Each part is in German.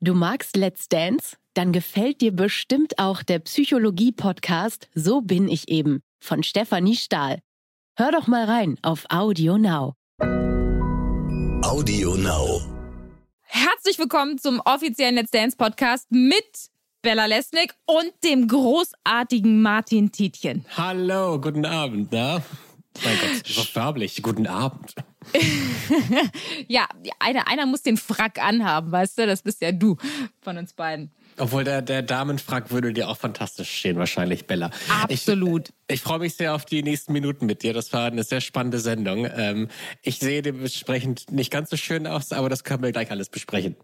Du magst Let's Dance? Dann gefällt dir bestimmt auch der Psychologie-Podcast So bin ich eben von Stefanie Stahl. Hör doch mal rein auf Audio Now. Audio Now. Herzlich willkommen zum offiziellen Let's Dance Podcast mit Bella Lesnick und dem großartigen Martin Tietjen. Hallo, guten Abend, na? Mein Gott, so farblich. Guten Abend. ja, einer, einer muss den Frack anhaben, weißt du? Das bist ja du von uns beiden. Obwohl der, der Damenfrack würde dir auch fantastisch stehen, wahrscheinlich, Bella. Absolut. Ich, ich freue mich sehr auf die nächsten Minuten mit dir. Das war eine sehr spannende Sendung. Ähm, ich sehe dementsprechend nicht ganz so schön aus, aber das können wir gleich alles besprechen.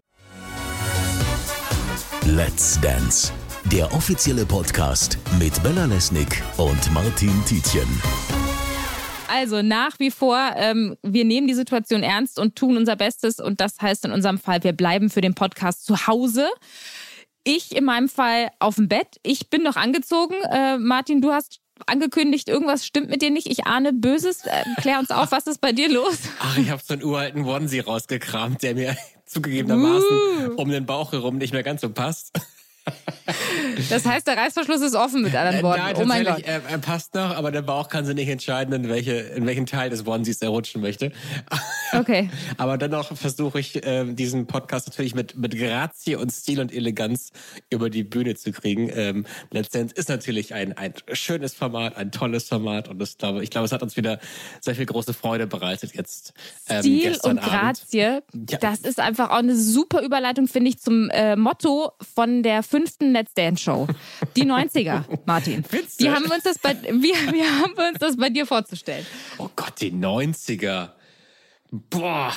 Let's Dance, der offizielle Podcast mit Bella Lesnick und Martin Tietjen. Also nach wie vor, ähm, wir nehmen die Situation ernst und tun unser Bestes. Und das heißt in unserem Fall, wir bleiben für den Podcast zu Hause. Ich in meinem Fall auf dem Bett. Ich bin noch angezogen. Äh, Martin, du hast angekündigt, irgendwas stimmt mit dir nicht. Ich ahne Böses. Äh, klär uns auf, was ist bei dir los? Ach, ich habe so einen uralten Onesie rausgekramt, der mir zugegebenermaßen Uh. um den Bauch herum nicht mehr ganz so passt. Das heißt, der Reißverschluss ist offen mit anderen Worten. Nein, oh mein Gott. Er, er passt noch, aber der Bauch kann sich nicht entscheiden, in, welche, in welchen Teil des Onesies er rutschen möchte. Okay. Aber dennoch versuche ich, ähm, diesen Podcast natürlich mit, mit Grazie und Stil und Eleganz über die Bühne zu kriegen. Ähm, letztendlich ist natürlich ein, ein schönes Format, ein tolles Format und das, glaube, ich glaube, es hat uns wieder sehr viel große Freude bereitet jetzt. Ähm, Stil und. Grazie, Ja. das ist einfach auch eine super Überleitung, finde ich, zum äh, Motto von der fünften Let's Dance Show. Die 90er, Martin. Findest? Wie haben wir uns das bei, wie, wie haben wir uns das bei dir vorzustellen? Oh Gott, die 90er. Boah.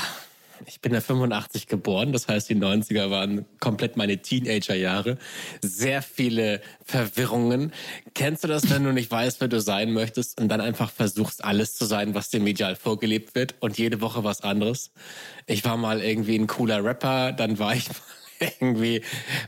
Ich bin ja 85 geboren, das heißt, die 90er waren komplett meine Teenagerjahre. Sehr viele Verwirrungen. Kennst du das, wenn du nicht weißt, wer du sein möchtest und dann einfach versuchst, alles zu sein, was dir medial vorgelebt wird und jede Woche was anderes? Ich war mal irgendwie ein cooler Rapper, dann war ich mal irgendwie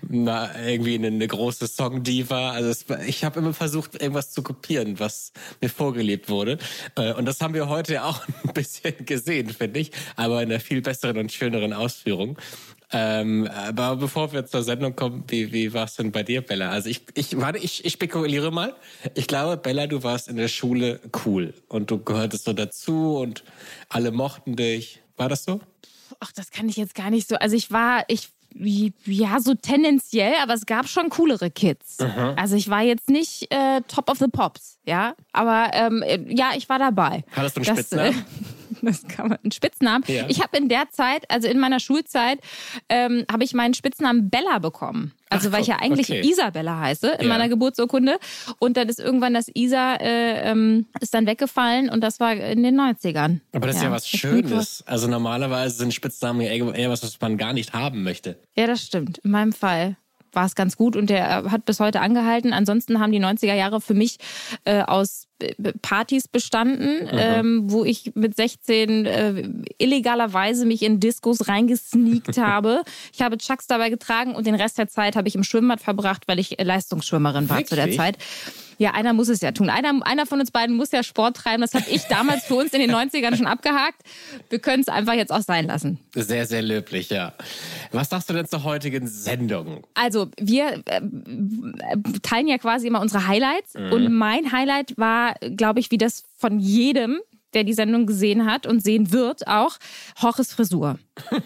na, irgendwie eine, eine große Songdiva. Also es, ich habe immer versucht, irgendwas zu kopieren, was mir vorgelebt wurde. Äh, Und das haben wir heute auch ein bisschen gesehen, finde ich, aber in einer viel besseren und schöneren Ausführung. Ähm, aber bevor wir zur Sendung kommen, wie, wie war es denn bei dir, Bella? Also ich, ich warte, ich, ich spekuliere mal. Ich glaube, Bella, du warst in der Schule cool und du gehörtest so dazu und alle mochten dich. War das so? Ach, das kann ich jetzt gar nicht so. Also ich war, ich, ja, so tendenziell, aber es gab schon coolere Kids. Also ich war jetzt nicht äh, Top of the Pops, ja. Aber ähm, äh, ja, ich war dabei. Hattest du einen Das, Spitznamen? Das kann man, einen Spitznamen. Ja. Ich habe in der Zeit, also in meiner Schulzeit, ähm, habe ich meinen Spitznamen Bella bekommen. Also Ach, weil ich ja eigentlich okay. Isabella heiße in Ja. meiner Geburtsurkunde. Und dann ist irgendwann das Isa äh, ähm, ist dann weggefallen und das war in den 90ern. Aber das ist ja was Schönes. Also normalerweise sind Spitznamen ja eher eher was, was man gar nicht haben möchte. Ja, das stimmt. In meinem Fall war es ganz gut und der hat bis heute angehalten. Ansonsten haben die 90er Jahre für mich äh, aus Partys bestanden, ähm, wo ich mit 16 äh, illegalerweise mich in Diskos reingesneakt habe. Ich habe Chucks dabei getragen und den Rest der Zeit habe ich im Schwimmbad verbracht, weil ich äh, Leistungsschwimmerin war zu der Wirklich? Zeit. Ja, einer muss es ja tun. Einer, einer von uns beiden muss ja Sport treiben. Das habe ich damals für uns in den 90ern schon abgehakt. Wir können es einfach jetzt auch sein lassen. Sehr, sehr löblich, ja. Was sagst du denn zur heutigen Sendung? Also wir äh, teilen ja quasi immer unsere Highlights und mein Highlight war, glaube ich, wie das von jedem, der die Sendung gesehen hat und sehen wird, auch Horches Frisur.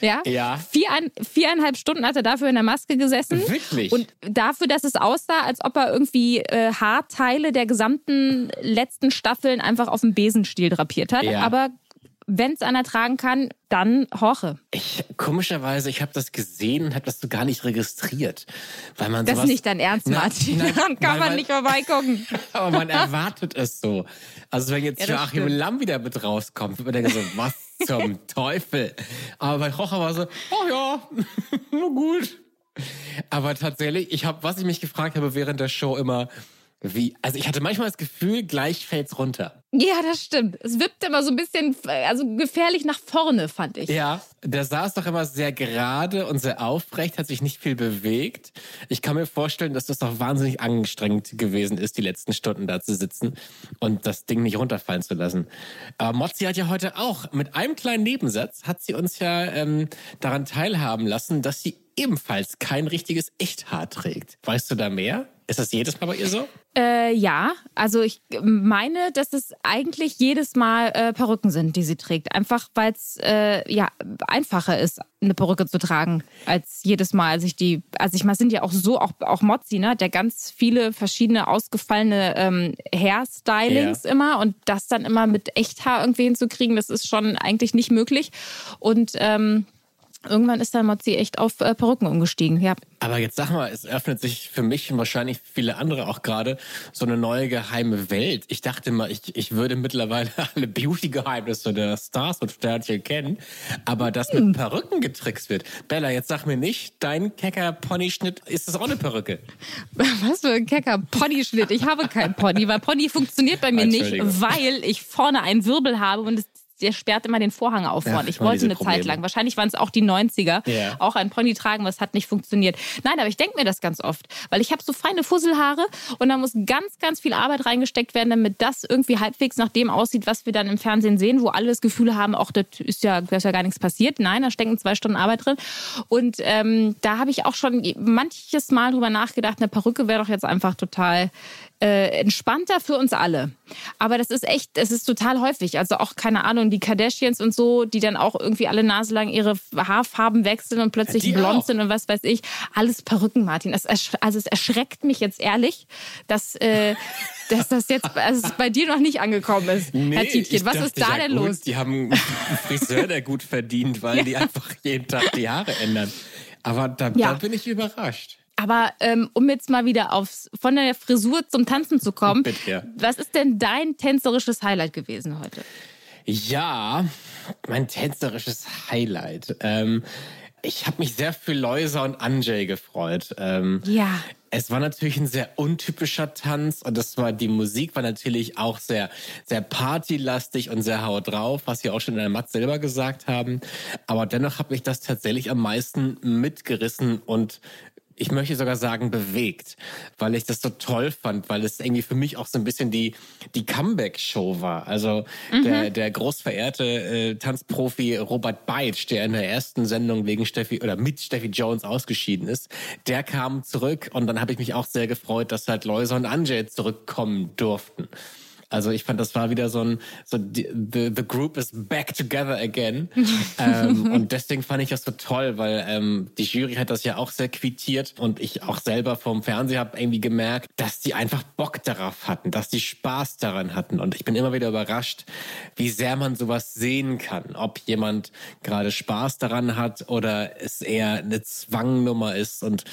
Ja? Ja. Vierein, viereinhalb Stunden hat er dafür in der Maske gesessen. Wirklich? Und dafür, dass es aussah, als ob er irgendwie äh, Haarteile der gesamten letzten Staffeln einfach auf dem Besenstiel drapiert hat. Ja. Aber wenn es einer tragen kann, dann Horche. Ich, komischerweise, ich habe das gesehen und habe das so gar nicht registriert. Weil man Das sowas, ist nicht dein Ernst, Na, Martin. nein, Dann kann man weil- nicht vorbeigucken. Aber man erwartet es so. Also wenn jetzt Ja, Joachim stimmt. Lamm wieder mit rauskommt, wird man denken so, was zum Teufel? Aber bei Rocher war so, oh ja, nur gut. Aber tatsächlich, ich habe, was ich mich gefragt habe während der Show immer, Wie, also ich hatte manchmal das Gefühl, gleich fällt's runter. Ja, das stimmt. Es wippt immer so ein bisschen, also gefährlich nach vorne, fand ich. Ja, der saß doch immer sehr gerade und sehr aufrecht, hat sich nicht viel bewegt. Ich kann mir vorstellen, dass das doch wahnsinnig angestrengt gewesen ist, die letzten Stunden da zu sitzen und das Ding nicht runterfallen zu lassen. Aber Mozzi hat ja heute auch mit einem kleinen Nebensatz hat sie uns ja ähm, daran teilhaben lassen, dass sie ebenfalls kein richtiges Echthaar trägt. Weißt du da mehr? Ist das jedes Mal bei ihr so? Äh, ja, also ich meine, dass es eigentlich jedes Mal äh, Perücken sind, die sie trägt. Einfach weil es äh, ja einfacher ist, eine Perücke zu tragen, als jedes Mal, als ich die. Also ich meine, sind ja auch so, auch, auch Mozzi, ne, der ganz viele verschiedene ausgefallene ähm, Hairstylings ja. immer und das dann immer mit Echthaar irgendwie hinzukriegen, das ist schon eigentlich nicht möglich. Und ähm, Irgendwann ist dann Mozzi echt auf äh, Perücken umgestiegen, ja. Aber jetzt sag mal, es öffnet sich für mich und wahrscheinlich viele andere auch gerade so eine neue geheime Welt. Ich dachte mal, ich, ich würde mittlerweile alle Beauty-Geheimnisse der Stars und Sternchen kennen, aber dass hm. mit Perücken getrickst wird. Bella, jetzt sag mir nicht, dein kecker Ponyschnitt, ist das auch eine Perücke? Was für ein kecker Ponyschnitt? Ich habe keinen Pony, weil Pony funktioniert bei mir nicht, weil ich vorne einen Wirbel habe und es der sperrt immer den Vorhang auf vorne. Ja, ich wollte eine Probleme. Zeit lang, wahrscheinlich waren es auch die 90er, ja. auch ein Pony tragen, was hat nicht funktioniert. Nein, aber ich denke mir das ganz oft, weil ich habe so feine Fusselhaare und da muss ganz, ganz viel Arbeit reingesteckt werden, damit das irgendwie halbwegs nach dem aussieht, was wir dann im Fernsehen sehen, wo alle das Gefühl haben, auch das ist ja, da ist ja gar nichts passiert. Nein, da stecken zwei Stunden Arbeit drin. Und ähm, da habe ich auch schon manches Mal drüber nachgedacht, eine Perücke wäre doch jetzt einfach total äh, entspannter für uns alle. Aber das ist echt, es ist total häufig. Also auch, keine Ahnung, die Kardashians und so, die dann auch irgendwie alle Nase lang ihre Haarfarben wechseln und plötzlich die blond auch. sind und was weiß ich. Alles Perücken, Martin. Es, also es erschreckt mich jetzt ehrlich, dass, äh, dass das jetzt also bei dir noch nicht angekommen ist, nee, Herr Tietjen. Was ist da ja denn gut, los? Die haben einen Friseur, der gut verdient, weil ja. die einfach jeden Tag die Haare ändern. Aber da, ja. da bin ich überrascht. Aber ähm, um jetzt mal wieder aufs, von der Frisur zum Tanzen zu kommen, Bitte, was ist denn dein tänzerisches Highlight gewesen heute? Ja, mein tänzerisches Highlight. Ähm, ich habe mich sehr für Loisa und Anjay gefreut. Ähm, ja. Es war natürlich ein sehr untypischer Tanz und das war die Musik war natürlich auch sehr sehr partylastig und sehr haut drauf, was sie auch schon in der Matt selber gesagt haben. Aber dennoch hat mich das tatsächlich am meisten mitgerissen und ich möchte sogar sagen, bewegt, weil ich das so toll fand, weil es irgendwie für mich auch so ein bisschen die, die Comeback-Show war. Also mhm. der, der großverehrte äh, Tanzprofi Robert Beitsch, der in der ersten Sendung wegen Steffi oder mit Steffi Jones ausgeschieden ist, der kam zurück und dann habe ich mich auch sehr gefreut, dass halt Loisa und Anjay zurückkommen durften. Also ich fand, das war wieder so ein, so the, the group is back together again. ähm, und deswegen fand ich das so toll, weil ähm, die Jury hat das ja auch sehr quittiert und ich auch selber vom Fernseher habe irgendwie gemerkt, dass die einfach Bock darauf hatten, dass die Spaß daran hatten. Und ich bin immer wieder überrascht, wie sehr man sowas sehen kann. Ob jemand gerade Spaß daran hat oder es eher eine Zwangnummer ist und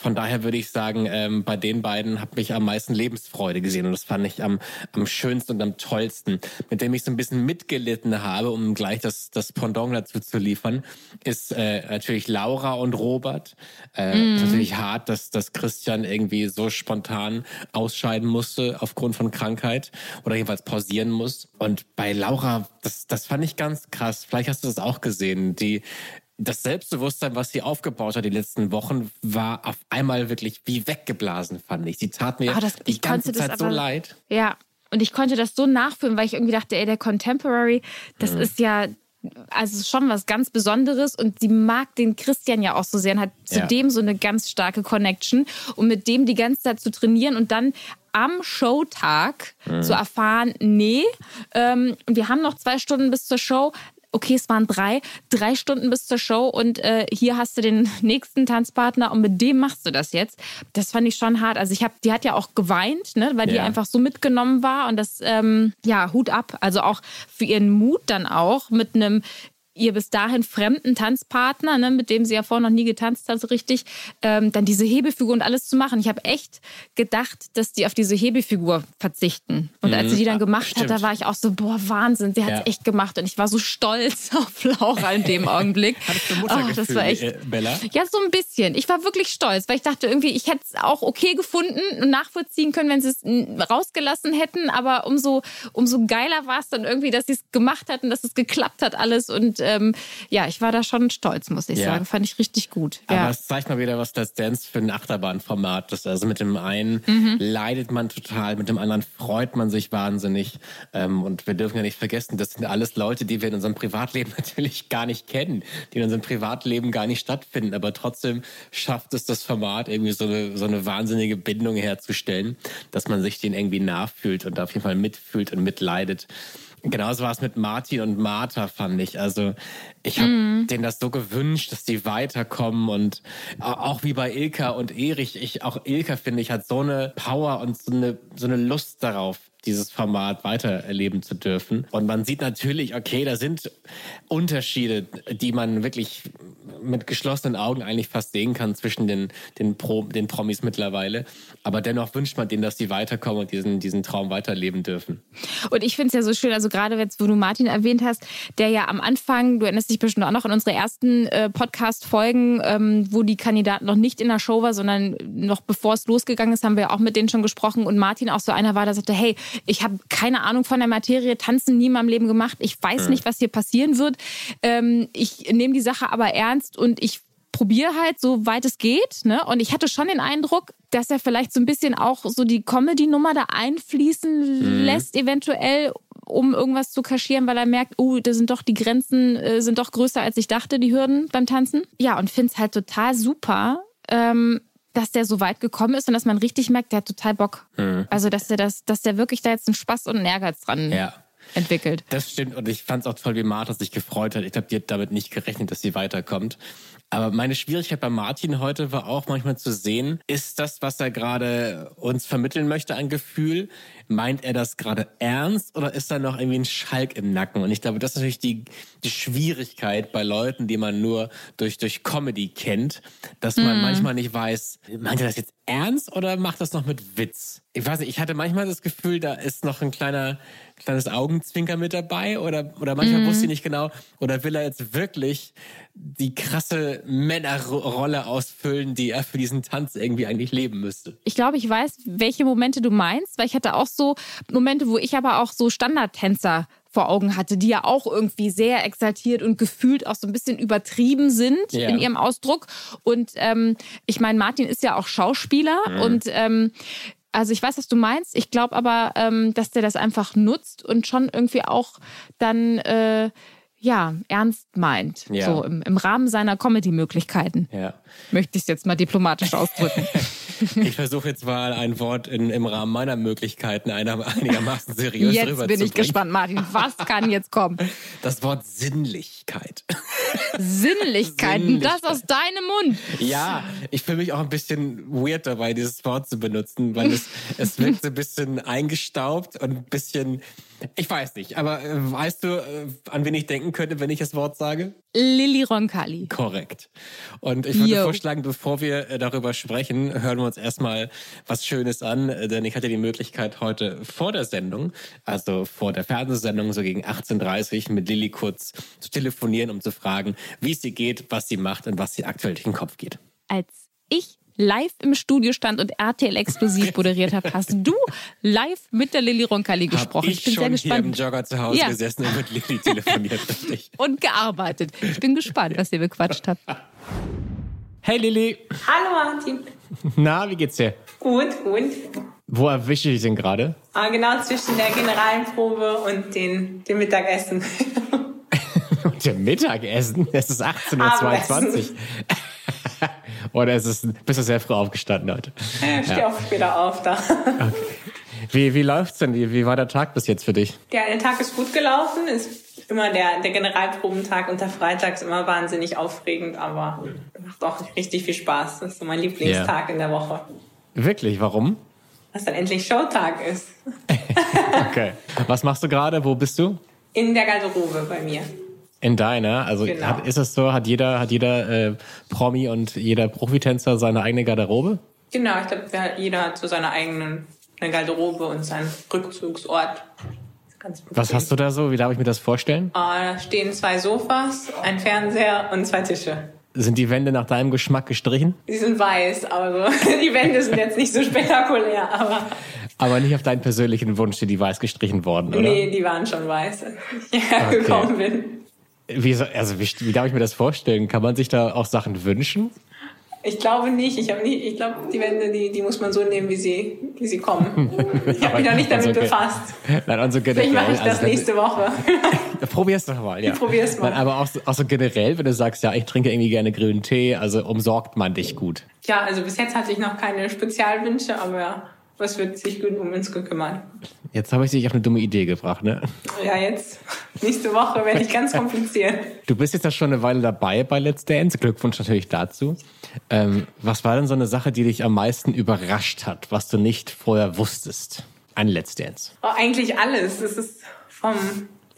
von daher würde ich sagen, ähm, bei den beiden habe ich am meisten Lebensfreude gesehen und das fand ich am, am schönsten und am tollsten. Mit dem ich so ein bisschen mitgelitten habe, um gleich das, das Pendant dazu zu liefern, ist äh, natürlich Laura und Robert. Äh, mm. Natürlich hart, dass, dass Christian irgendwie so spontan ausscheiden musste aufgrund von Krankheit oder jedenfalls pausieren muss. Und bei Laura, das, das fand ich ganz krass. Vielleicht hast du das auch gesehen. Die das Selbstbewusstsein, was sie aufgebaut hat die letzten Wochen, war auf einmal wirklich wie weggeblasen, fand ich. Sie tat mir ah, das, die ganze Zeit so leid. Ja, und ich konnte das so nachfühlen, weil ich irgendwie dachte, ey, der Contemporary, das mhm. ist ja also schon was ganz Besonderes und sie mag den Christian ja auch so sehr und hat ja. zudem so eine ganz starke Connection und mit dem die ganze Zeit zu trainieren und dann am Showtag mhm. zu erfahren, nee, ähm, wir haben noch zwei Stunden bis zur Show, okay, es waren drei, drei Stunden bis zur Show und äh, hier hast du den nächsten Tanzpartner und mit dem machst du das jetzt. Das fand ich schon hart. Also ich habe, die hat ja auch geweint, ne, weil ja. die einfach so mitgenommen war und das, ähm, ja, Hut ab. Also auch für ihren Mut dann auch mit einem ihr bis dahin fremden Tanzpartner, ne, mit dem sie ja vorher noch nie getanzt hat, so richtig, ähm, dann diese Hebefigur und alles zu machen. Ich habe echt gedacht, dass die auf diese Hebefigur verzichten. Und als sie die dann Mhm. gemacht Stimmt. hat, da war ich auch so, boah, Wahnsinn, sie hat es Ja. echt gemacht. Und ich war so stolz auf Laura in dem Augenblick. Hattest du Oh, Muttergefühl, das war echt. äh, Bella? Ja, so ein bisschen. Ich war wirklich stolz, weil ich dachte irgendwie, ich hätte es auch okay gefunden und nachvollziehen können, wenn sie es rausgelassen hätten. Aber umso, umso geiler war es dann irgendwie, dass sie es gemacht hat und dass es geklappt hat alles. Und ähm, ja, ich war da schon stolz, muss ich Ja. sagen. Fand ich richtig gut. Aber Ja. es zeigt mal wieder, was das Dance für ein Achterbahnformat ist. Also mit dem einen Mhm. leidet man total, mit dem anderen freut man sich wahnsinnig. Ähm, und wir dürfen ja nicht vergessen, das sind alles Leute, die wir in unserem Privatleben natürlich gar nicht kennen, die in unserem Privatleben gar nicht stattfinden. Aber trotzdem schafft es das Format irgendwie so eine, so eine wahnsinnige Bindung herzustellen, dass man sich den irgendwie nachfühlt und auf jeden Fall mitfühlt und mitleidet. Genauso war es mit Martin und Martha, fand ich. Also ich habe denen das so gewünscht, dass die weiterkommen und au- auch wie bei Ilka und Erich, ich auch Ilka finde ich hat so eine Power und so eine so eine Lust darauf, dieses Format weitererleben zu dürfen. Und man sieht natürlich, okay, da sind Unterschiede, die man wirklich mit geschlossenen Augen eigentlich fast sehen kann zwischen den, den, Pro, den Promis mittlerweile. Aber dennoch wünscht man denen, dass sie weiterkommen und diesen, diesen Traum weiterleben dürfen. Und ich finde es ja so schön, also gerade jetzt, wo du Martin erwähnt hast, der ja am Anfang, du erinnerst dich bestimmt auch noch an unsere ersten äh, Podcast-Folgen, ähm, wo die Kandidaten noch nicht in der Show war, sondern noch bevor es losgegangen ist, haben wir auch mit denen schon gesprochen. Und Martin auch so einer war, der sagte, hey, ich habe keine Ahnung von der Materie, tanzen nie in meinem Leben gemacht, ich weiß nicht, was hier passieren wird. Ähm, ich nehme die Sache aber ernst und ich probiere halt, so weit es geht. Ne? Und ich hatte schon den Eindruck, dass er vielleicht so ein bisschen auch so die Comedy-Nummer da einfließen lässt, eventuell, um irgendwas zu kaschieren, weil er merkt, oh, da sind doch die Grenzen, äh, sind doch größer, als ich dachte, die Hürden beim Tanzen. Ja, und finde es halt total super. Ähm, dass der so weit gekommen ist und dass man richtig merkt, der hat total Bock. Also, dass der das, dass der wirklich da jetzt einen Spaß und einen Ehrgeiz dran Ja. entwickelt. Das stimmt und ich fand es auch toll, wie Martha sich gefreut hat. Ich glaube, die hat damit nicht gerechnet, dass sie weiterkommt. Aber meine Schwierigkeit bei Martin heute war auch manchmal zu sehen, ist das, was er gerade uns vermitteln möchte, ein Gefühl? Meint er das gerade ernst oder ist da noch irgendwie ein Schalk im Nacken? Und ich glaube, das ist natürlich die, die Schwierigkeit bei Leuten, die man nur durch, durch Comedy kennt, dass man manchmal nicht weiß, meint er das jetzt ernst oder macht das noch mit Witz? Ich weiß nicht, ich hatte manchmal das Gefühl, da ist noch ein kleiner, kleines Augenzwinker mit dabei oder, oder manchmal wusste ich nicht genau, oder will er jetzt wirklich die krasse Männerrolle ausfüllen, die er für diesen Tanz irgendwie eigentlich leben müsste? Ich glaube, ich weiß, welche Momente du meinst, weil ich hatte auch so Momente, wo ich aber auch so Standardtänzer vor Augen hatte, die ja auch irgendwie sehr exaltiert und gefühlt auch so ein bisschen übertrieben sind Ja. in ihrem Ausdruck. Und ähm, ich meine, Martin ist ja auch Schauspieler und ähm, also ich weiß, was du meinst. Ich glaube aber, ähm, dass der das einfach nutzt und schon irgendwie auch dann äh, ja ernst meint. Ja. So im, im Rahmen seiner Comedy-Möglichkeiten. Ja. Möchte ich es jetzt mal diplomatisch ausdrücken. Ich versuche jetzt mal ein Wort in, im Rahmen meiner Möglichkeiten einer, einigermaßen seriös Jetzt bin ich gespannt, Martin. Was kann jetzt kommen? Das Wort Sinnlichkeit. Sinnlichkeiten, das aus deinem Mund. Ja, ich fühle mich auch ein bisschen weird dabei, dieses Wort zu benutzen, weil es, es wirkt so ein bisschen eingestaubt und ein bisschen, ich weiß nicht, aber äh, weißt du, äh, an wen ich denken könnte, wenn ich das Wort sage? Lilly Roncalli. Korrekt. Und ich würde Yo. vorschlagen, bevor wir äh, darüber sprechen, hören wir uns erstmal was Schönes an, denn ich hatte die Möglichkeit heute vor der Sendung, also vor der Fernsehsendung, so gegen 18.30 Uhr mit Lilly kurz zu telefonieren, um zu fragen, wie es ihr geht, was sie macht und was sie aktuell durch den Kopf geht. Als ich live im Studio stand und RTL exklusiv moderiert habe, hast du live mit der Lilly Roncalli gesprochen. Hab ich, bin schon sehr hier im gespannt. Jogger zu Hause Ja. gesessen und mit Lilly telefoniert. Und gearbeitet. Ich bin gespannt, was ihr bequatscht habt. Hey Lilly, Hallo Martin. na, wie geht's dir? Gut, gut. Wo erwische ich dich denn gerade? Ah, genau zwischen der Generalprobe und den, dem Mittagessen. Und dem Mittagessen? Es ist 18.22 Uhr. Oder es ist, bist du sehr früh aufgestanden heute? Ich stehe auch später auf da. Wie, wie läuft's denn? Wie, wie war der Tag bis jetzt für dich? Ja, der Tag ist gut gelaufen. Ist immer der, der Generalprobentag und der Freitag ist immer wahnsinnig aufregend, aber macht auch richtig viel Spaß. Das ist so mein Lieblingstag in der Woche. Wirklich, warum? Was dann endlich Showtag ist. Okay. Was machst du gerade? Wo bist du? In der Garderobe bei mir. In deiner? Also Genau. hat, ist es so, hat jeder, hat jeder äh, Promi und jeder Profitänzer seine eigene Garderobe? Genau, ich glaube, jeder hat so seine eigenen eine Garderobe und seinen Rückzugsort. Was hast du da so? Wie darf ich mir das vorstellen? Da stehen zwei Sofas, ein Fernseher und zwei Tische. Sind die Wände nach deinem Geschmack gestrichen? Die sind weiß, aber so, die Wände sind jetzt nicht so spektakulär, aber Aber nicht auf deinen persönlichen Wunsch sind die weiß gestrichen worden, oder? nee, die waren schon weiß, als ich hierher gekommen bin. Wie, so- also wie, wie darf ich mir das vorstellen? Kann man sich da auch Sachen wünschen? Ich glaube nicht. Ich habe ich glaube, die Wände, die, die muss man so nehmen, wie sie, wie sie kommen. Ich habe mich noch nicht damit Also, okay. befasst. Nein, also generell. Vielleicht mache ich das also, nächste Woche. Probier's doch mal, ja. Ich probier's mal. Nein, aber auch, so- auch so generell, wenn du sagst, ja, ich trinke irgendwie gerne grünen Tee, also umsorgt man dich gut. Ja, also bis jetzt hatte ich noch keine Spezialwünsche, aber es wird sich gut um uns gekümmert. Jetzt habe ich dich auf eine dumme Idee gebracht, ne? Ja, jetzt, nächste Woche werde ich ganz kompliziert. Du bist jetzt ja schon eine Weile dabei bei Let's Dance. Glückwunsch natürlich dazu. Ähm, was war denn so eine Sache, die dich am meisten überrascht hat, was du nicht vorher wusstest? Ein Let's Dance. Oh, eigentlich alles. Es ist vom,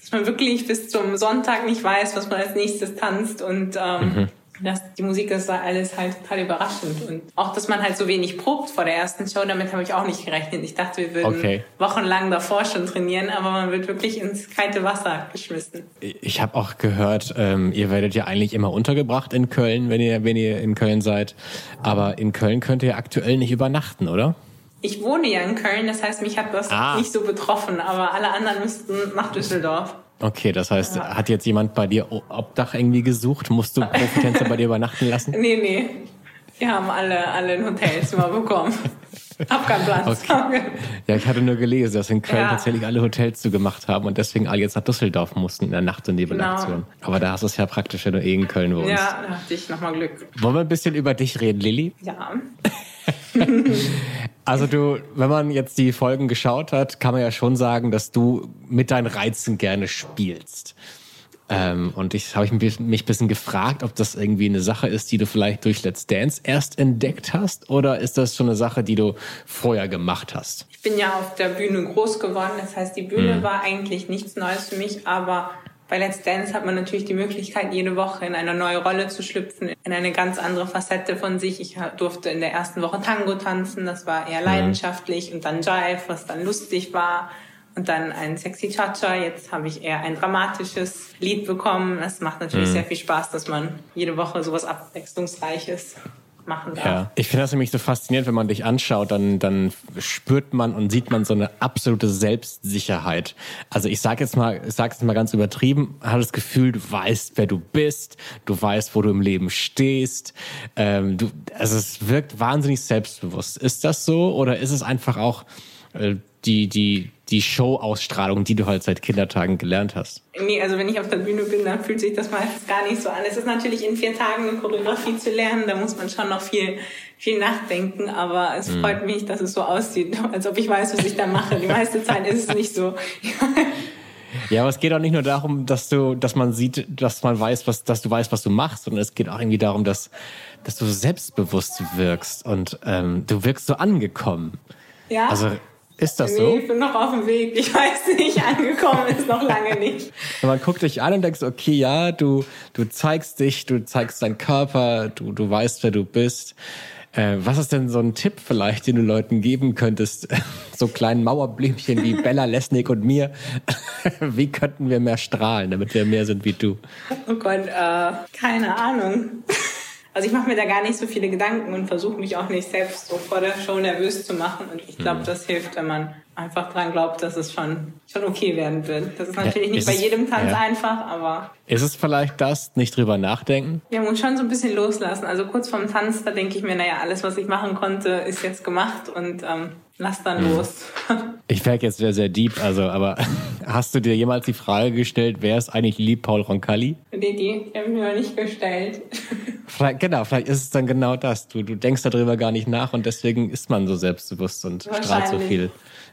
dass man wirklich bis zum Sonntag nicht weiß, was man als nächstes tanzt und ähm, das, die Musik ist da alles halt total überraschend. Und auch, dass man halt so wenig probt vor der ersten Show, damit habe ich auch nicht gerechnet. Ich dachte, wir würden Okay. wochenlang davor schon trainieren, aber man wird wirklich ins kalte Wasser geschmissen. Ich habe auch gehört, ähm, ihr werdet ja eigentlich immer untergebracht in Köln, wenn ihr, wenn ihr in Köln seid. Aber in Köln könnt ihr aktuell nicht übernachten, oder? Ich wohne ja in Köln, das heißt, mich hat das Ah. nicht so betroffen, aber alle anderen müssten nach Düsseldorf. Okay, das heißt, hat jetzt jemand bei dir Obdach irgendwie gesucht? Musst du Profitänzer bei dir übernachten lassen? Nee, nee. Wir haben alle, alle ein Hotelzimmer bekommen. Hab keinen Platz. Ja, ich hatte nur gelesen, dass in Köln Ja. tatsächlich alle Hotels zugemacht haben und deswegen alle jetzt nach Düsseldorf mussten in der Nacht- und Nebelaktion. Aber da hast du es ja praktisch, wenn du eh in Köln wohnst. Ja, da hatte ich nochmal Glück. Wollen wir ein bisschen über dich reden, Lilly? Ja. Also du, wenn man jetzt die Folgen geschaut hat, kann man ja schon sagen, dass du mit deinen Reizen gerne spielst. Ähm, und ich habe ich mich mich ein bisschen gefragt, ob das irgendwie eine Sache ist, die du vielleicht durch Let's Dance erst entdeckt hast, oder ist das schon eine Sache, die du vorher gemacht hast? Ich bin ja auf der Bühne groß geworden. Das heißt, die Bühne war eigentlich nichts Neues für mich, aber bei Let's Dance hat man natürlich die Möglichkeit, jede Woche in eine neue Rolle zu schlüpfen, in eine ganz andere Facette von sich. Ich durfte in der ersten Woche Tango tanzen, das war eher leidenschaftlich, und dann Jive, was dann lustig war. Und dann ein sexy Cha-Cha. Jetzt habe ich eher ein dramatisches Lied bekommen. Es macht natürlich sehr viel Spaß, dass man jede Woche sowas Abwechslungsreiches machen darf. Ja. Ich finde das nämlich so faszinierend, wenn man dich anschaut, dann, dann spürt man und sieht man so eine absolute Selbstsicherheit. Also ich sage jetzt mal, ich jetzt mal ganz übertrieben, habe das Gefühl, du weißt, wer du bist, du weißt, wo du im Leben stehst. Ähm, du, also es wirkt wahnsinnig selbstbewusst. Ist das so oder ist es einfach auch äh, die die die Show-Ausstrahlung, die du halt seit Kindertagen gelernt hast? Nee, also wenn ich auf der Bühne bin, dann fühlt sich das meistens gar nicht so an. Es ist natürlich in vier Tagen eine Choreografie zu lernen, da muss man schon noch viel, viel nachdenken, aber es freut mich, dass es so aussieht, als ob ich weiß, was ich da mache. Die meiste Zeit ist es nicht so. Ja, aber es geht auch nicht nur darum, dass du, dass man sieht, dass man weiß, was, dass du weißt, was du machst, sondern es geht auch irgendwie darum, dass, dass du selbstbewusst wirkst und ähm, du wirkst so angekommen. Ja? Also ist das nee, so? ich bin noch auf dem Weg. Ich weiß nicht, angekommen ist noch lange nicht. Man guckt dich an und denkst, okay, ja, du, du zeigst dich, du zeigst deinen Körper, du, du weißt, wer du bist. Äh, was ist denn so ein Tipp vielleicht, den du Leuten geben könntest? So kleinen Mauerblümchen wie Bella Lesnick und mir. Wie könnten wir mehr strahlen, damit wir mehr sind wie du? Oh Gott, äh, keine Ahnung. Also ich mache mir da gar nicht so viele Gedanken und versuche mich auch nicht selbst so vor der Show nervös zu machen. Und ich glaube, das hilft, wenn man einfach dran glaubt, dass es schon, schon okay werden wird. Das ist natürlich Ja, nicht ist bei es- jedem Tanz ja. einfach, aber Ist es vielleicht das, nicht drüber nachdenken? wir haben uns schon so ein bisschen loslassen. Also kurz vorm Tanz, da denke ich mir, naja, alles, was ich machen konnte, ist jetzt gemacht und ähm, lass dann Mhm. los. Ich wäre jetzt sehr, sehr deep, also, aber hast du dir jemals die Frage gestellt, wer ist eigentlich lieb Paul Roncalli? die, die, die haben mir noch nicht gestellt. Vielleicht, genau, vielleicht ist es dann genau das. Du, du denkst darüber gar nicht nach und deswegen ist man so selbstbewusst und strahlt so viel.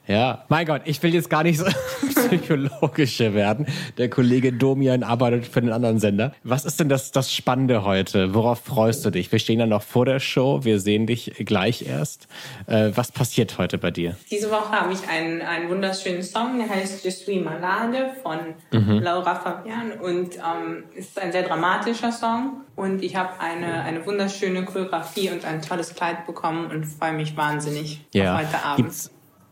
Ja, mein Gott, ich will jetzt gar nicht so psychologischer werden. Der Kollege Domian arbeitet für einen anderen Sender. Was ist denn das, das Spannende heute? Worauf freust du dich? Wir stehen ja noch vor der Show. Wir sehen dich gleich erst. Äh, was passiert heute bei dir? Diese Woche habe ich einen einen, einen wunderschönen Song, der heißt Je suis malade von mhm. Laura Fabian und ähm, ist ein sehr dramatischer Song. Und ich habe eine, eine wunderschöne Choreografie und ein tolles Kleid bekommen und freue mich wahnsinnig ja. auf heute Abend. Gibt's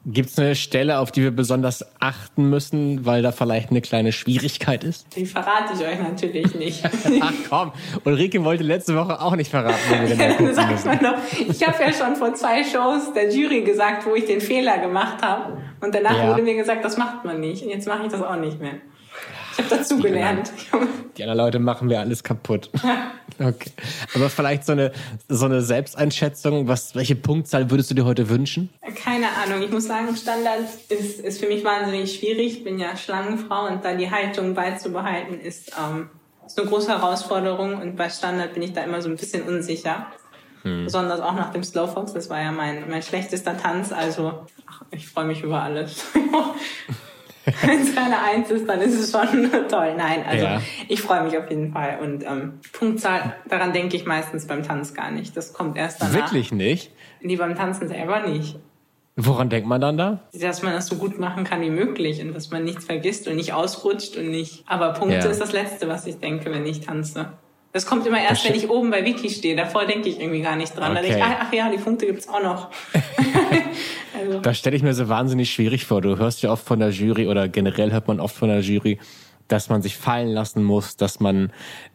Gibt es eine Stelle, auf die wir besonders achten müssen, weil da vielleicht eine kleine Schwierigkeit ist? Die verrate ich euch natürlich nicht. Ach komm, Ulrike wollte letzte Woche auch nicht verraten, gucken müssen. Noch, ich habe ja schon vor zwei Shows der Jury gesagt, wo ich den Fehler gemacht habe. Und danach ja. wurde mir gesagt, das macht man nicht. Und jetzt mache ich das auch nicht mehr. Ich habe dazugelernt. Die anderen Leute machen mir alles kaputt. Okay. Aber vielleicht so eine, so eine Selbsteinschätzung, was, welche Punktzahl würdest du dir heute wünschen? Keine Ahnung. Ich muss sagen, Standard ist, ist für mich wahnsinnig schwierig. Ich bin ja Schlangenfrau und da die Haltung beizubehalten ist, ähm, ist eine große Herausforderung. Und bei Standard bin ich da immer so ein bisschen unsicher. Hm. Besonders auch nach dem Slowfox. Das war ja mein, mein schlechtester Tanz. Also, ach, ich freue mich über alles. Wenn es keine Eins ist, dann ist es schon toll. Nein, also ja. ich freue mich auf jeden Fall. Und ähm, Punktzahl, daran denke ich meistens beim Tanz gar nicht. Das kommt erst danach. Wirklich nicht? Nee, beim Tanzen selber nicht. Woran denkt man dann da? Dass man das so gut machen kann wie möglich und dass man nichts vergisst und nicht ausrutscht und nicht. Aber Punkte ja. ist das Letzte, was ich denke, wenn ich tanze. Das kommt immer erst, wenn ich oben bei Wiki stehe. Davor denke ich irgendwie gar nicht dran. Okay. Da denke ich, ach, ach ja, die Punkte gibt's auch noch. also. Das stelle ich mir so wahnsinnig schwierig vor. Du hörst ja oft von der Jury oder generell hört man oft von der Jury, dass man sich fallen lassen muss, dass man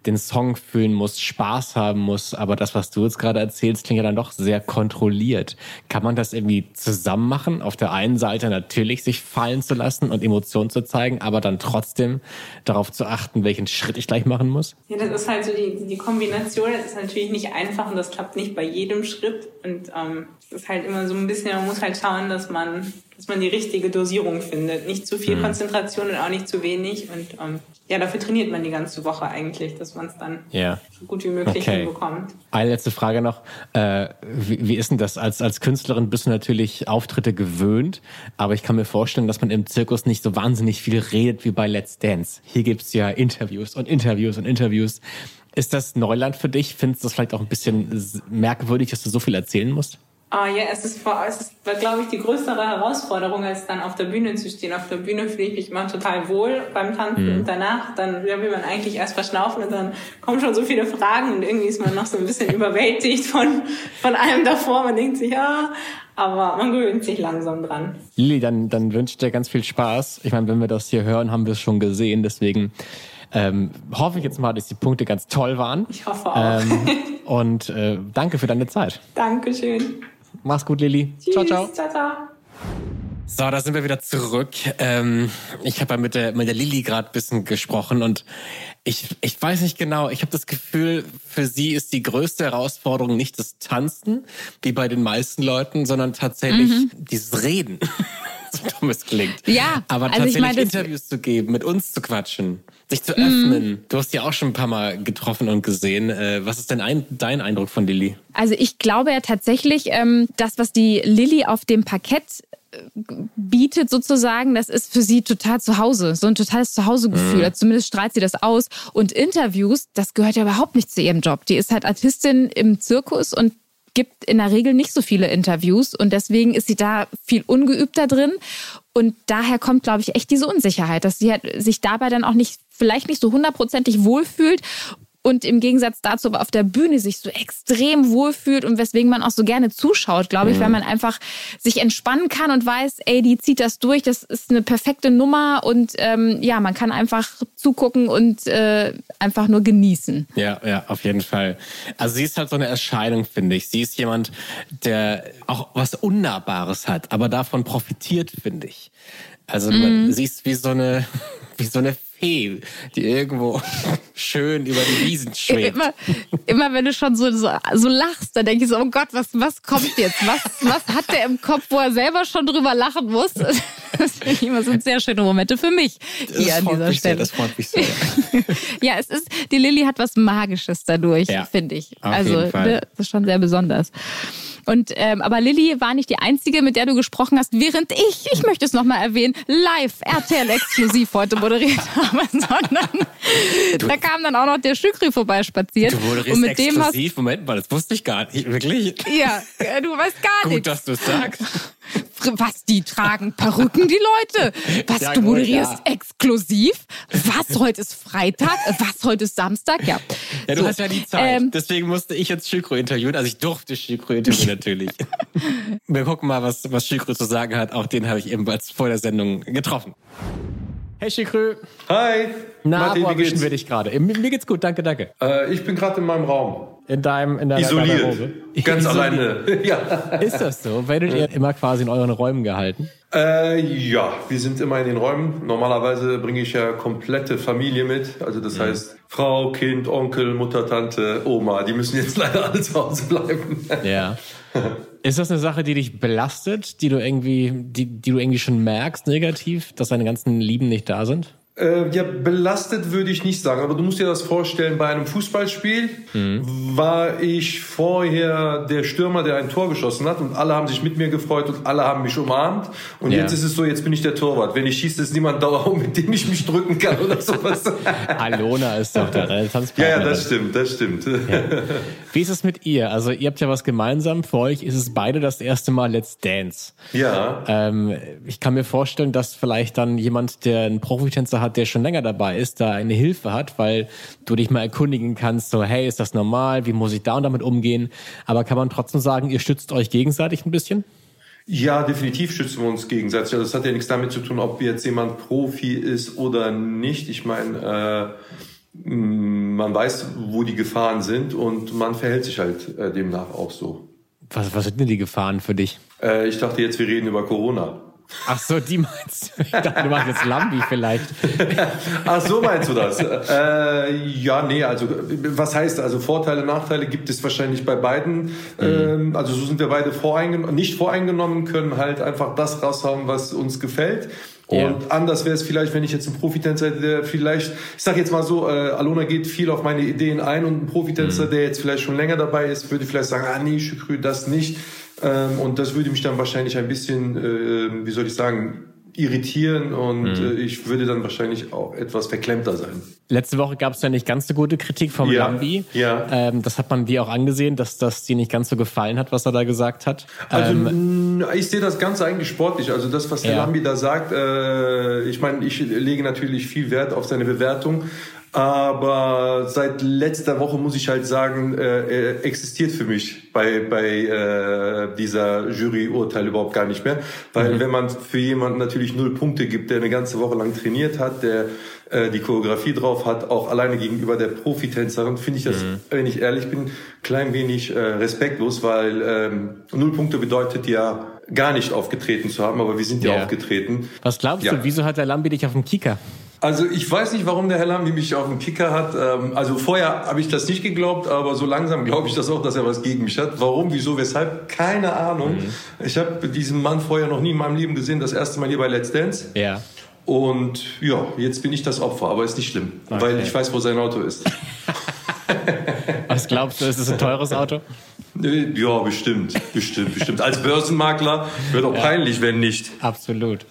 den Song fühlen muss, Spaß haben muss. Aber das, was du jetzt gerade erzählst, klingt ja dann doch sehr kontrolliert. Kann man das irgendwie zusammen machen? Auf der einen Seite natürlich sich fallen zu lassen und Emotionen zu zeigen, aber dann trotzdem darauf zu achten, welchen Schritt ich gleich machen muss? Ja, das ist halt so die, die Kombination. Das ist natürlich nicht einfach und das klappt nicht bei jedem Schritt. Und ähm, es ist halt immer so ein bisschen, man muss halt schauen, dass man dass man die richtige Dosierung findet. Nicht zu viel mhm. Konzentration und auch nicht zu wenig. Und ähm, ja, dafür trainiert man die ganze Woche eigentlich, dass man es dann ja. so gut wie möglich okay. hinbekommt. Eine letzte Frage noch. Äh, wie, wie ist denn das? Als, als Künstlerin bist du natürlich Auftritte gewöhnt, aber ich kann mir vorstellen, dass man im Zirkus nicht so wahnsinnig viel redet wie bei Let's Dance. Hier gibt's ja Interviews und Interviews und Interviews. Ist das Neuland für dich? Findest du das vielleicht auch ein bisschen merkwürdig, dass du so viel erzählen musst? Ah ja, es ist, es ist glaube ich, die größere Herausforderung, als dann auf der Bühne zu stehen. Auf der Bühne fühle ich mich immer total wohl beim Tanzen mhm. und danach, dann will man eigentlich erst verschnaufen und dann kommen schon so viele Fragen und irgendwie ist man noch so ein bisschen überwältigt von, von allem davor. Man denkt sich, ja, aber man gewöhnt sich langsam dran. Lili, dann, dann wünsche ich dir ganz viel Spaß. Ich meine, wenn wir das hier hören, haben wir es schon gesehen, deswegen ähm, hoffe ich jetzt mal, dass die Punkte ganz toll waren. Ich hoffe auch. Ähm, und äh, danke für deine Zeit. Dankeschön. Mach's gut, Lilly. Ciao, ciao. Ciao, ciao. So, da sind wir wieder zurück. Ähm, ich habe ja mit der, mit der Lilly gerade ein bisschen gesprochen und ich, ich weiß nicht genau, ich habe das Gefühl, für sie ist die größte Herausforderung nicht das Tanzen, wie bei den meisten Leuten, sondern tatsächlich mhm. dieses Reden. so dumm es klingt. Ja, aber also tatsächlich meine, Interviews zu geben, mit uns zu quatschen, sich zu öffnen. Mhm. Du hast ja auch schon ein paar Mal getroffen und gesehen. Äh, was ist denn ein, dein Eindruck von Lilly? Also ich glaube ja tatsächlich, ähm, das, was die Lilly auf dem Parkett bietet sozusagen, das ist für sie total zu Hause, so ein totales Zuhausegefühl. Mhm. Also zumindest strahlt sie das aus. Und Interviews, das gehört ja überhaupt nicht zu ihrem Job. Die ist halt Artistin im Zirkus und gibt in der Regel nicht so viele Interviews und deswegen ist sie da viel ungeübter drin. Und daher kommt, glaube ich, echt diese Unsicherheit, dass sie halt sich dabei dann auch nicht, vielleicht nicht so hundertprozentig wohlfühlt und im Gegensatz dazu aber auf der Bühne sich so extrem wohlfühlt und weswegen man auch so gerne zuschaut, glaube ich, mhm. weil man einfach sich entspannen kann und weiß, ey, die zieht das durch, das ist eine perfekte Nummer und ähm, ja, man kann einfach zugucken und äh, einfach nur genießen. Ja, ja, auf jeden Fall. Also sie ist halt so eine Erscheinung, finde ich. Sie ist jemand, der auch was Unnahbares hat, aber davon profitiert, finde ich. Also mhm. sie ist wie so eine, wie so eine Fee, die irgendwo schön über die Wiesen schwebt. Immer, immer wenn du schon so, so, so lachst, dann denke ich so, oh Gott, was, was kommt jetzt? Was, was hat der im Kopf, wo er selber schon drüber lachen muss? Das finde ich immer so sehr schöne Momente für mich hier das an dieser Stelle. Sehr, das freut mich sehr. ja, es ist, die Lilly hat was Magisches dadurch, ja, finde ich. also, ne, das ist schon sehr besonders. Und ähm, aber Lilly war nicht die einzige, mit der du gesprochen hast, während ich, ich möchte es nochmal erwähnen, live RTL exklusiv heute moderiert habe, sondern du, da kam dann auch noch der Schükri vorbeispaziert. Du moderierst und mit exklusiv? Dem hast, Moment mal, das wusste ich gar nicht, wirklich? Ja, du weißt gar nichts. Gut, dass du es sagst. Was, die tragen Perücken, die Leute? Was, Ja, du gut, moderierst ja. exklusiv? Was, heute ist Freitag? Was, heute ist Samstag? Ja. Ja, du So, hast ja die Zeit. ähm, Deswegen musste ich jetzt Schükro interviewen. Also ich durfte Schükro interviewen natürlich. Wir gucken mal, was, was Schükro zu sagen hat. Auch den habe ich ebenfalls vor der Sendung getroffen. Hey Schükrö, Hi. na, Martin, wo erwischen geht's? wir dich gerade? Mir geht's gut, danke, danke. Äh, ich bin gerade in meinem Raum. In deinem, in deiner Isoliert. Garderobe. Ganz alleine. ja. Ist das so? Werdet ihr immer quasi in euren Räumen gehalten? Äh, ja, wir sind immer in den Räumen. Normalerweise bringe ich ja komplette Familie mit. Also das heißt Frau, Kind, Onkel, Mutter, Tante, Oma. Die müssen jetzt leider alle zu Hause bleiben. Ja. Ist das eine Sache, die dich belastet, die du irgendwie, die, die du irgendwie schon merkst, negativ, dass deine ganzen Lieben nicht da sind? Äh, ja, belastet würde ich nicht sagen, aber du musst dir das vorstellen, bei einem Fußballspiel war ich vorher der Stürmer, der ein Tor geschossen hat und alle haben sich mit mir gefreut und alle haben mich umarmt und Ja. jetzt ist es so, jetzt bin ich der Torwart. Wenn ich schieße, ist niemand da, mit dem ich mich drücken kann oder sowas. Alona ist doch da, deine ja, Tanzpartnerin. ja, das stimmt, das stimmt. Wie ist es mit ihr? Also ihr habt ja was gemeinsam. Für euch ist es beide das erste Mal Let's Dance. Ja. Ähm, ich kann mir vorstellen, dass vielleicht dann jemand, der einen Profitänzer hat, der schon länger dabei ist, da eine Hilfe hat, weil du dich mal erkundigen kannst, so hey, ist das normal? Wie muss ich da und damit umgehen? Aber kann man trotzdem sagen, ihr stützt euch gegenseitig ein bisschen? Ja, definitiv schützen wir uns gegenseitig. Also das hat ja nichts damit zu tun, ob jetzt jemand Profi ist oder nicht. Ich meine, äh, man weiß, wo die Gefahren sind und man verhält sich halt äh, demnach auch so. Was, was sind denn die Gefahren für dich? Äh, ich dachte jetzt, wir reden über Corona. Ach so, die meinst du? Ich dachte, du machst jetzt Lambi vielleicht. Ach, so meinst du das? äh, ja, nee, also was heißt, also Vorteile, Nachteile gibt es wahrscheinlich bei beiden. Ähm, also so sind wir beide voreingenommen, nicht voreingenommen, können halt einfach das raushauen, was uns gefällt. Und Ja. anders wäre es vielleicht, wenn ich jetzt einen Profitänzer hätte, der vielleicht, ich sag jetzt mal so, äh, Alona geht viel auf meine Ideen ein und ein Profitänzer, der jetzt vielleicht schon länger dabei ist, würde vielleicht sagen, ah nee, Schükrü, das nicht. Ähm, und das würde mich dann wahrscheinlich ein bisschen, äh, wie soll ich sagen, irritieren und äh, ich würde dann wahrscheinlich auch etwas verklemmter sein. Letzte Woche gab es ja nicht ganz so gute Kritik vom Ja, Lambi. ja. Ähm, das hat man dir auch angesehen, dass das dir nicht ganz so gefallen hat, was er da gesagt hat. Also ähm, ich sehe das Ganze eigentlich sportlich. Also das, was der Ja. Lambi da sagt, äh, ich meine, ich lege natürlich viel Wert auf seine Bewertung. Aber seit letzter Woche muss ich halt sagen, äh, er existiert für mich bei, bei äh, dieser Juryurteil überhaupt gar nicht mehr. Weil wenn man für jemanden natürlich null Punkte gibt, der eine ganze Woche lang trainiert hat, der äh, die Choreografie drauf hat, auch alleine gegenüber der Profitänzerin, finde ich das, wenn ich ehrlich bin, klein wenig äh, respektlos, weil ähm, null Punkte bedeutet ja gar nicht aufgetreten zu haben, aber wir sind ja, Ja. aufgetreten. was glaubst Ja. du, wieso hat der Lambi dich auf dem Kicker? Also ich weiß nicht, warum der Herr Lambi mich auf dem Kicker hat. Ähm, Also vorher habe ich das nicht geglaubt, aber so langsam glaube ich das auch, dass er was gegen mich hat. Warum, wieso, weshalb? Keine Ahnung. Ich habe diesen Mann vorher noch nie in meinem Leben gesehen. Das erste Mal hier bei Let's Dance. Ja. Und ja, jetzt bin ich das Opfer, aber ist nicht schlimm, weil ich weiß, wo sein Auto ist. Was glaubst du, ist es ein teures Auto? Ja, bestimmt, bestimmt, bestimmt. Als Börsenmakler wird auch peinlich, wenn nicht. Absolut.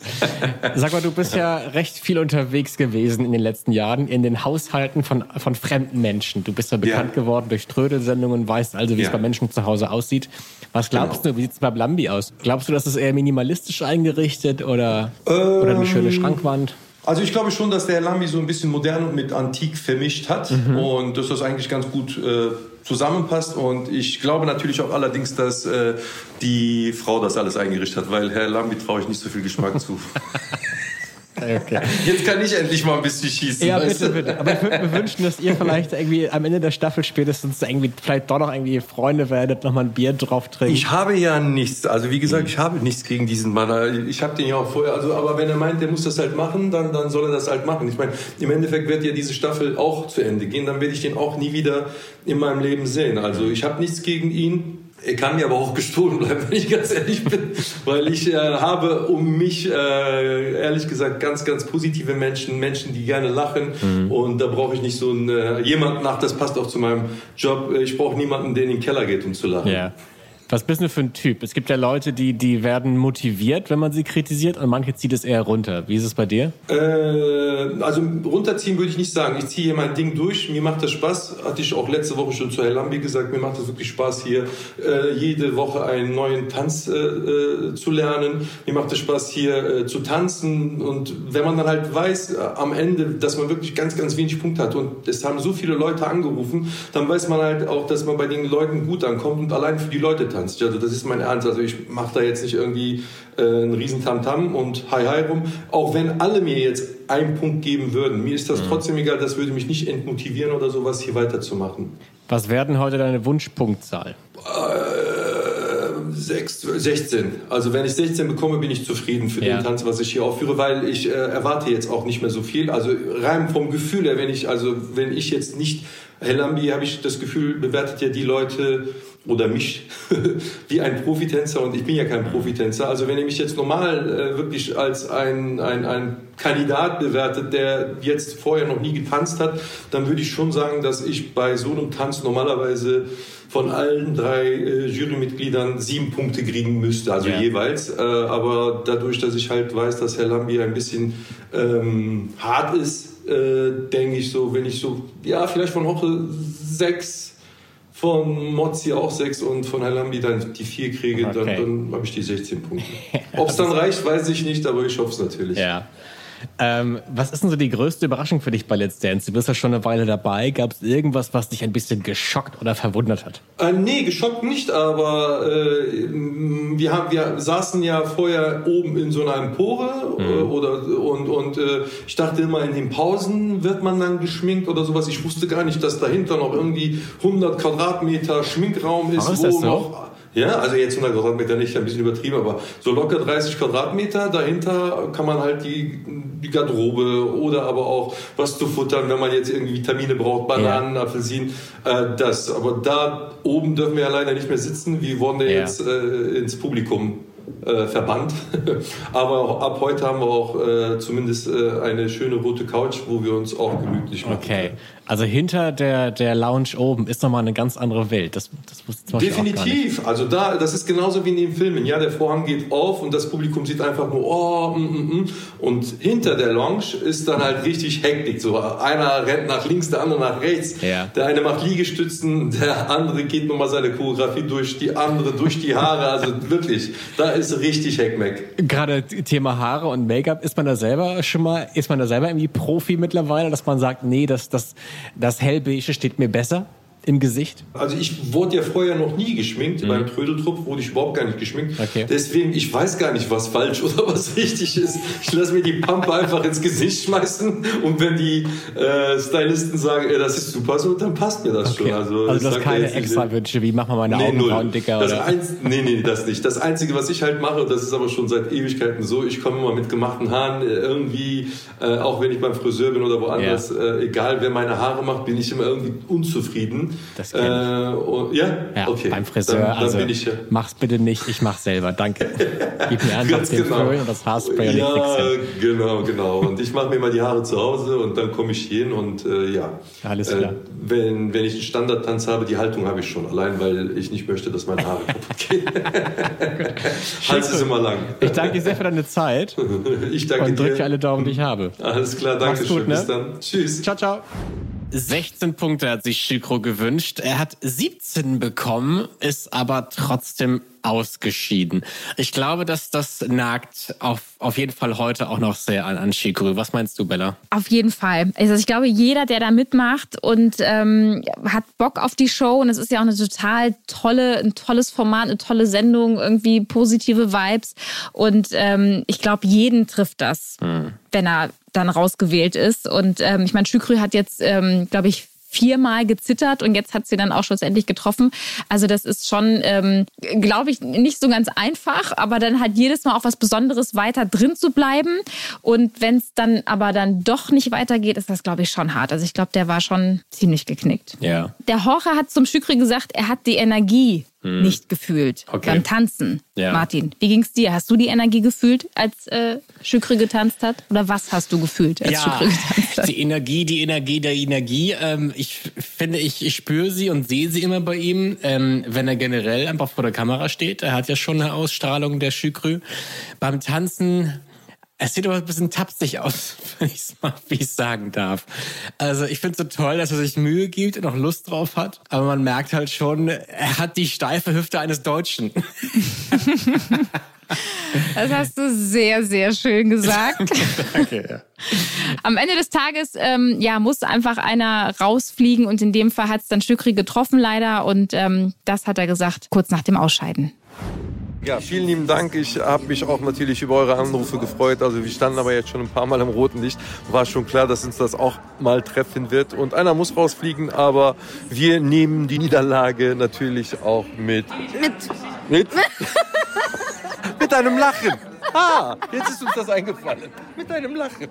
Sag mal, du bist ja recht viel unterwegs gewesen in den letzten Jahren in den Haushalten von, von fremden Menschen. Du bist ja bekannt Ja. geworden durch Trödelsendungen, weißt also, wie es Ja. bei Menschen zu Hause aussieht. Was glaubst Genau. du, wie sieht es bei Lambi aus? Glaubst du, dass es eher minimalistisch eingerichtet oder, oder eine schöne Schrankwand? Also ich glaube schon, dass der Herr Lambi so ein bisschen modern und mit antik vermischt hat und dass das eigentlich ganz gut äh, zusammenpasst. Und ich glaube natürlich auch allerdings, dass äh, die Frau das alles eingerichtet hat, weil Herr Lambi traue ich nicht so viel Geschmack zu. Okay. Jetzt kann ich endlich mal ein bisschen schießen. Ja, weißt bitte, du? bitte. Aber ich würde mir wünschen, dass ihr vielleicht irgendwie am Ende der Staffel spätestens irgendwie vielleicht doch noch irgendwie Freunde werdet, noch mal ein Bier drauf trinken. Ich habe ja nichts. Also wie gesagt, ich habe nichts gegen diesen Mann. Ich habe den ja auch vorher. Also, aber wenn er meint, der muss das halt machen, dann, dann soll er das halt machen. Ich meine, im Endeffekt wird ja diese Staffel auch zu Ende gehen. Dann werde ich den auch nie wieder in meinem Leben sehen. Also ich habe nichts gegen ihn. Er kann mir aber auch gestohlen bleiben, wenn ich ganz ehrlich bin, weil ich äh, habe um mich äh, ehrlich gesagt ganz, ganz positive Menschen, Menschen, die gerne lachen und da brauche ich nicht so einen, äh, jemanden nach. Das passt auch zu meinem Job. Ich brauche niemanden, der in den Keller geht, um zu lachen. Ja. Was bist du für ein Typ? Es gibt ja Leute, die, die werden motiviert, wenn man sie kritisiert und manche zieht es eher runter. Wie ist es bei dir? Äh, also runterziehen würde ich nicht sagen. Ich ziehe hier mein Ding durch. Mir macht das Spaß. Hatte ich auch letzte Woche schon zu Herr Lambi gesagt. Mir macht das wirklich Spaß, hier äh, jede Woche einen neuen Tanz äh, äh zu lernen. Mir macht es Spaß, hier äh, zu tanzen. Und wenn man dann halt weiß, äh, am Ende, dass man wirklich ganz, ganz wenig Punkte hat und es haben so viele Leute angerufen, dann weiß man halt auch, dass man bei den Leuten gut ankommt und allein für die Leute tanzt. Also das ist mein Ernst. Also ich mache da jetzt nicht irgendwie äh, einen riesen Tamtam und Hi Hi rum. Auch wenn alle mir jetzt einen Punkt geben würden, mir ist das mhm. trotzdem egal. Das würde mich nicht entmotivieren oder sowas hier weiterzumachen. Was werden heute deine Wunschpunktzahl? Äh, 6, 16. Also wenn ich 16 bekomme, bin ich zufrieden für ja. den Tanz, was ich hier aufführe, weil ich äh, erwarte jetzt auch nicht mehr so viel. Also rein vom Gefühl her, wenn ich also wenn ich jetzt nicht Herr Lambi, habe ich das Gefühl, bewertet ja die Leute oder mich wie ein Profitänzer und ich bin ja kein Profitänzer. Also wenn ihr mich jetzt normal äh, wirklich als ein, ein, ein Kandidat bewertet, der jetzt vorher noch nie getanzt hat, dann würde ich schon sagen, dass ich bei so einem Tanz normalerweise von allen drei äh, Jurymitgliedern sieben Punkte kriegen müsste, also ja. jeweils. Äh, aber dadurch, dass ich halt weiß, dass Herr Lambi ein bisschen ähm, hart ist, äh, denke ich so, wenn ich so, ja, vielleicht von Hoche sechs, von Mozzi auch sechs und von Halambi dann die vier kriege, okay. dann, dann habe ich die 16 Punkte. Ob es dann reicht, weiß ich nicht, aber ich hoffe es natürlich. Ja. Ähm, was ist denn so die größte Überraschung für dich bei Let's Dance? Du bist ja schon eine Weile dabei. Gab es irgendwas, was dich ein bisschen geschockt oder verwundert hat? Äh, nee, geschockt nicht, aber äh, wir, haben, wir saßen ja vorher oben in so einer Empore mhm. äh, oder, und, und äh, ich dachte immer, in den Pausen wird man dann geschminkt oder sowas. Ich wusste gar nicht, dass dahinter noch irgendwie 100 Quadratmeter Schminkraum ist, oh, ist wo so? noch ja, also jetzt 100 Quadratmeter nicht, ein bisschen übertrieben, aber so locker 30 Quadratmeter. Dahinter kann man halt die, die Garderobe oder aber auch was zu futtern, wenn man jetzt irgendwie Vitamine braucht, Bananen, ja. Apfelsinen. Äh, das, aber da oben dürfen wir ja leider nicht mehr sitzen. Wir wurden ja jetzt äh, ins Publikum äh, verbannt. Aber ab heute haben wir auch äh, zumindest äh, eine schöne rote Couch, wo wir uns auch gemütlich machen. Okay. Also hinter der, der Lounge oben ist nochmal eine ganz andere Welt. Das, das wusste Definitiv. Also da, das ist genauso wie in den Filmen. Ja, der Vorhang geht auf und das Publikum sieht einfach nur, oh, mm, mm, mm. und hinter der Lounge ist dann halt richtig Hektik. So einer rennt nach links, der andere nach rechts. Ja. Der eine macht Liegestützen, der andere geht nochmal seine Choreografie durch, die andere durch die Haare. Also wirklich, da ist richtig Heckmeck. Gerade Thema Haare und Make-up, ist man da selber schon mal, ist man da selber irgendwie Profi mittlerweile, dass man sagt, nee, das, das, das Hellbeige steht mir besser? Im Gesicht? Also ich wurde ja vorher noch nie geschminkt. Mhm. Beim Trödeltrupp wurde ich überhaupt gar nicht geschminkt. Okay. Deswegen, ich weiß gar nicht, was falsch oder was richtig ist. Ich lasse mir die Pampe einfach ins Gesicht schmeißen und wenn die äh, Stylisten sagen, ey, das ist super so, dann passt mir das okay. schon. Also, also du hast keine extra Wünsche, wie machen wir meine nee, Augenbrauen dicker? Das oder? Einz nee, nee, das nicht. Das Einzige, was ich halt mache, das ist aber schon seit Ewigkeiten so, ich komme immer mit gemachten Haaren äh, irgendwie, äh, auch wenn ich beim Friseur bin oder woanders, ja. äh, egal wer meine Haare macht, bin ich immer irgendwie unzufrieden. Das kenn ich. Äh, und, ja? ja? okay. Beim Friseur, dann, dann also ich, ja. mach's bitte nicht, ich mach's selber, danke. Gib mir einfach den genau. Föhn und das Haarspray und ja, genau, genau. Und ich mache mir mal die Haare zu Hause und dann komme ich hin und äh, ja. Alles äh, klar. Äh, wenn, wenn ich einen Standardtanz habe, die Haltung habe ich schon, allein weil ich nicht möchte, dass meine Haare kaputt gehen. Hals ist immer lang. Ich danke dir sehr für deine Zeit. ich danke und dir. Und drücke alle Daumen, die ich habe. Alles klar, danke schön. Ne? Bis dann. Tschüss. Ciao, ciao. 16 Punkte hat sich Schikro gewünscht. Er hat 17 bekommen, ist aber trotzdem ausgeschieden. Ich glaube, dass das nagt auf, auf jeden Fall heute auch noch sehr an, an Shikuru. Was meinst du, Bella? Auf jeden Fall. Also ich glaube, jeder, der da mitmacht und ähm, hat Bock auf die Show und es ist ja auch eine total tolle, ein tolles Format, eine tolle Sendung, irgendwie positive Vibes und ähm, ich glaube, jeden trifft das, hm. wenn er dann rausgewählt ist. Und ähm, ich meine, Schükrü hat jetzt, ähm, glaube ich, viermal gezittert und jetzt hat sie dann auch schlussendlich getroffen. Also das ist schon, ähm, glaube ich, nicht so ganz einfach, aber dann hat jedes Mal auch was Besonderes weiter drin zu bleiben. Und wenn es dann aber dann doch nicht weitergeht, ist das, glaube ich, schon hart. Also ich glaube, der war schon ziemlich geknickt. Ja. Der Horcher hat zum Schükri gesagt, er hat die Energie hm. nicht gefühlt okay. beim Tanzen. Ja. Martin, wie ging es dir? Hast du die Energie gefühlt, als äh, Schükre getanzt hat? Oder was hast du gefühlt, als ja, Schükre getanzt hat? Die Energie, die Energie der Energie. Ähm, ich finde, ich, ich spüre sie und sehe sie immer bei ihm, ähm, wenn er generell einfach vor der Kamera steht. Er hat ja schon eine Ausstrahlung der Schükrü. Beim Tanzen es sieht aber ein bisschen tapsig aus, wenn ich es mal, wie ich sagen darf. Also ich finde es so toll, dass er sich Mühe gibt und auch Lust drauf hat. Aber man merkt halt schon, er hat die steife Hüfte eines Deutschen. Das hast du sehr, sehr schön gesagt. Danke, ja. Am Ende des Tages ähm, ja, muss einfach einer rausfliegen und in dem Fall hat es dann Stückri getroffen leider und ähm, das hat er gesagt kurz nach dem Ausscheiden. Ja, vielen lieben Dank. Ich habe mich auch natürlich über eure Anrufe gefreut. Also wir standen aber jetzt schon ein paar Mal im roten Licht. War schon klar, dass uns das auch mal treffen wird. Und einer muss rausfliegen, aber wir nehmen die Niederlage natürlich auch mit. Mit. Mit? mit einem Lachen. Ah, jetzt ist uns das eingefallen. Mit einem Lachen.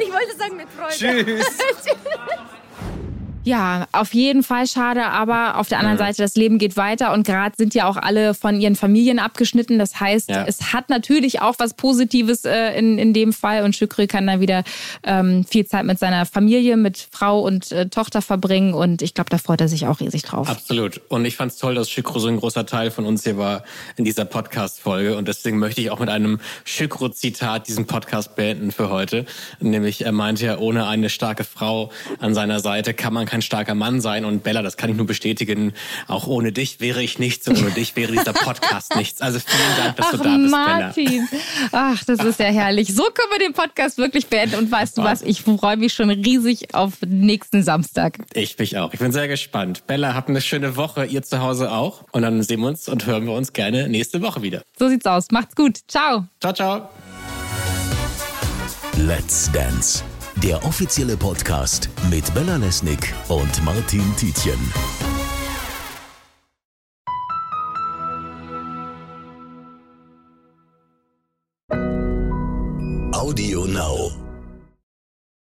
Ich wollte sagen mit Freude. Tschüss. Ja, auf jeden Fall schade, aber auf der anderen ja. Seite, das Leben geht weiter und gerade sind ja auch alle von ihren Familien abgeschnitten. Das heißt, ja. es hat natürlich auch was Positives äh, in, in dem Fall und Şükrü kann dann wieder ähm, viel Zeit mit seiner Familie, mit Frau und äh, Tochter verbringen und ich glaube, da freut er sich auch riesig drauf. Absolut. Und ich fand es toll, dass Şükrü so ein großer Teil von uns hier war in dieser Podcast-Folge und deswegen möchte ich auch mit einem Şükrü-Zitat diesen Podcast beenden für heute. Nämlich, er meinte ja, ohne eine starke Frau an seiner Seite kann man kein starker Mann sein. Und Bella, das kann ich nur bestätigen, auch ohne dich wäre ich nichts und ohne dich wäre dieser Podcast nichts. Also vielen Dank, dass Ach, du da bist, Martin. Bella. Ach, das ist ja herrlich. So können wir den Podcast wirklich beenden. Und weißt du was, ich freue mich schon riesig auf nächsten Samstag. Ich mich auch. Ich bin sehr gespannt. Bella, habt eine schöne Woche, ihr zu Hause auch. Und dann sehen wir uns und hören wir uns gerne nächste Woche wieder. So sieht's aus. Macht's gut. Ciao. Ciao, ciao. Let's Dance der offizielle Podcast mit Bella Lesnick und Martin Tietjen. Audio Now.